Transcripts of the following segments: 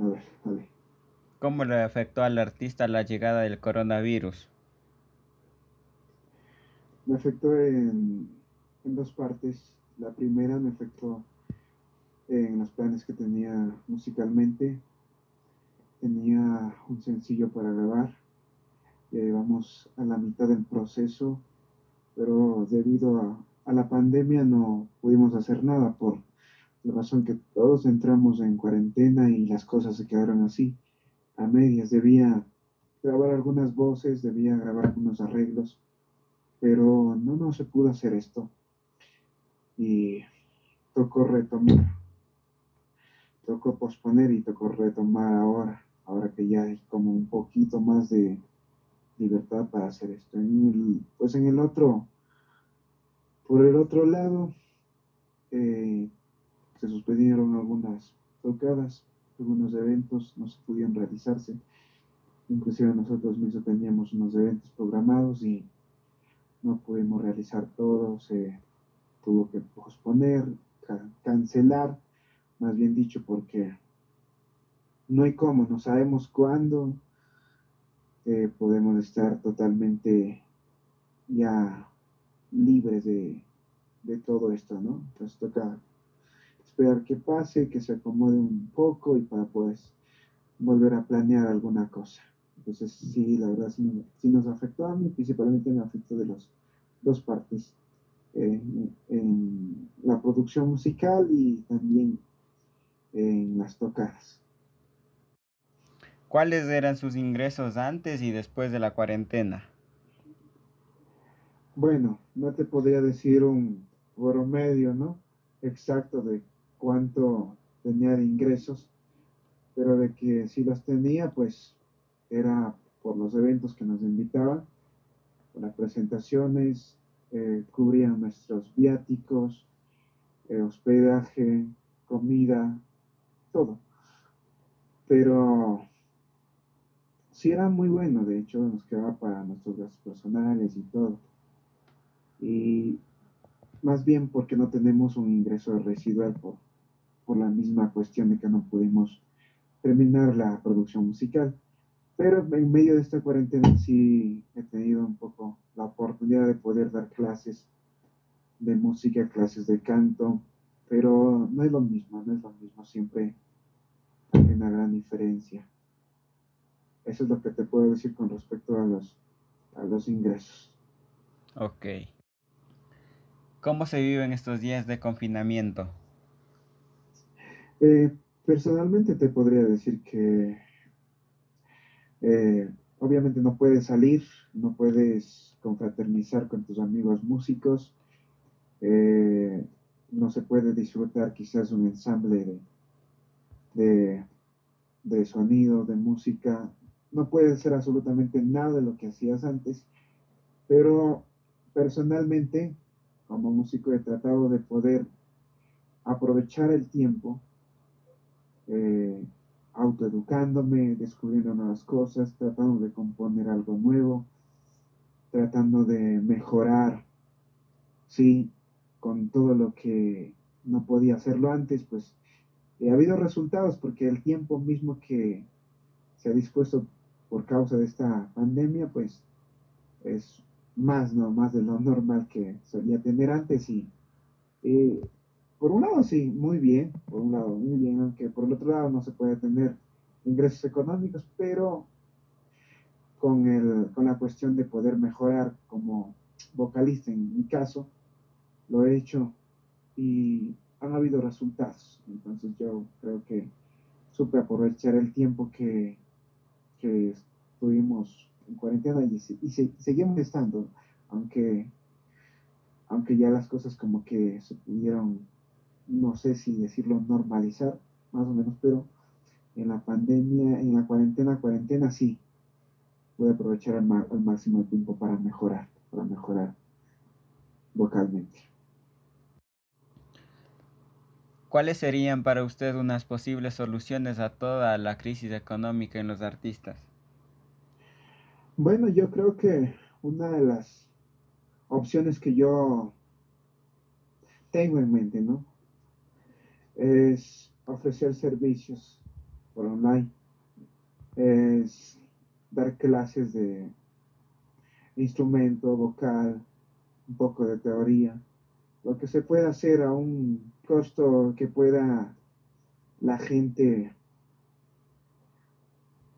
A ver, dale. ¿Cómo le afectó al artista la llegada del coronavirus? Me afectó en, en dos partes. La primera me afectó en los planes que tenía musicalmente. Tenía un sencillo para grabar. Ya llevamos a la mitad del proceso, pero debido a, a la pandemia no pudimos hacer nada por razón que todos entramos en cuarentena y las cosas se quedaron así a medias. Debía grabar algunas voces, debía grabar algunos arreglos, pero no, no se pudo hacer esto. Y tocó retomar, tocó posponer y tocó retomar ahora, ahora que ya hay como un poquito más de libertad para hacer esto. pues en el otro, por el otro lado, eh, se suspendieron algunas tocadas algunos eventos no se pudieron realizarse. Inclusive nosotros mismos teníamos unos eventos programados y no pudimos realizar todo, se tuvo que posponer, cancelar, más bien dicho, porque no hay cómo, no sabemos cuándo eh, podemos estar totalmente ya libres de, de todo esto, ¿no? Entonces toca esperar que pase, que se acomode un poco y para pues volver a planear alguna cosa. Entonces sí, la verdad sí, nos afectó a mí, principalmente me afectó de las dos partes, eh, en la producción musical y también en las tocadas. ¿Cuáles eran sus ingresos antes y después de la cuarentena? Bueno, no te podría decir un promedio, ¿no? Exacto de cuánto tenía de ingresos, pero de que si los tenía, pues era por los eventos que nos invitaban, las presentaciones, eh, cubrían nuestros viáticos, eh, hospedaje, comida, todo. Pero sí era muy bueno, de hecho nos quedaba para nuestros gastos personales y todo. Y más bien porque no tenemos un ingreso residual por, por la misma cuestión de que no pudimos terminar la producción musical. Pero en medio de esta cuarentena sí he tenido un poco la oportunidad de poder dar clases de música, clases de canto, pero no es lo mismo, no es lo mismo, siempre hay una gran diferencia. Eso es lo que te puedo decir con respecto a los, a los ingresos. Ok. ¿Cómo se viven estos días de confinamiento? Eh, personalmente te podría decir que eh, obviamente no puedes salir, no puedes confraternizar con tus amigos músicos, eh, no se puede disfrutar quizás un ensamble de, de, sonido, de música, no puede ser absolutamente nada de lo que hacías antes, pero personalmente como músico he tratado de poder aprovechar el tiempo eh, autoeducándome, descubriendo nuevas cosas, tratando de componer algo nuevo, tratando de mejorar, sí, con todo lo que no podía hacerlo antes, pues ha habido resultados porque el tiempo mismo que se ha dispuesto por causa de esta pandemia, pues es más, ¿no? Más de lo normal que solía tener antes y por un lado sí, muy bien, por un lado muy bien, aunque por el otro lado no se puede tener ingresos económicos, pero con, el, con la cuestión de poder mejorar como vocalista en mi caso, lo he hecho y han habido resultados. Entonces yo creo que supe aprovechar el tiempo que, que estuvimos en cuarentena y, y, seguimos estando, aunque, aunque ya las cosas como que se pudieron no sé si decirlo normalizar, más o menos, pero en la pandemia, en la cuarentena, cuarentena sí, voy a aprovechar al, máximo el tiempo para mejorar, para mejorar vocalmente. ¿Cuáles serían para usted unas posibles soluciones a toda la crisis económica en los artistas? Bueno, yo creo que una de las opciones que yo tengo en mente, ¿no? Es ofrecer servicios, por online es dar clases de instrumento, vocal, un poco de teoría, lo que se puede hacer a un costo que pueda la gente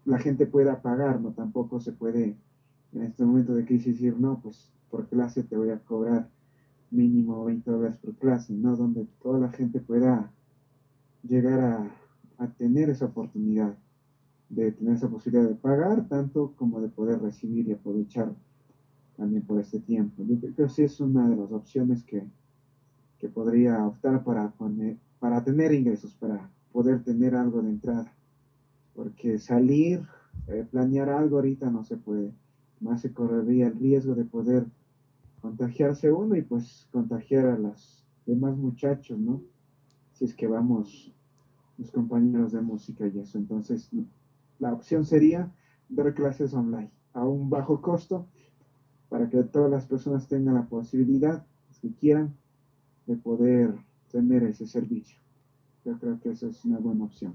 la gente pueda pagar, no tampoco se puede en este momento de crisis decir, no, pues por clase te voy a cobrar mínimo 20 dólares por clase, ¿no? Donde toda la gente pueda llegar a, a tener esa oportunidad de tener esa posibilidad de pagar, tanto como de poder recibir y aprovechar también por este tiempo. Yo creo que sí es una de las opciones que, que podría optar para, poner, para tener ingresos, para poder tener algo de entrada. Porque salir, eh, planear algo ahorita no se puede. Más se correría el riesgo de poder contagiarse uno y pues contagiar a los demás muchachos, ¿no? Si es que vamos los compañeros de música y eso. Entonces, la opción sería dar clases online a un bajo costo para que todas las personas tengan la posibilidad, si quieran, de poder tener ese servicio. Yo creo que esa es una buena opción.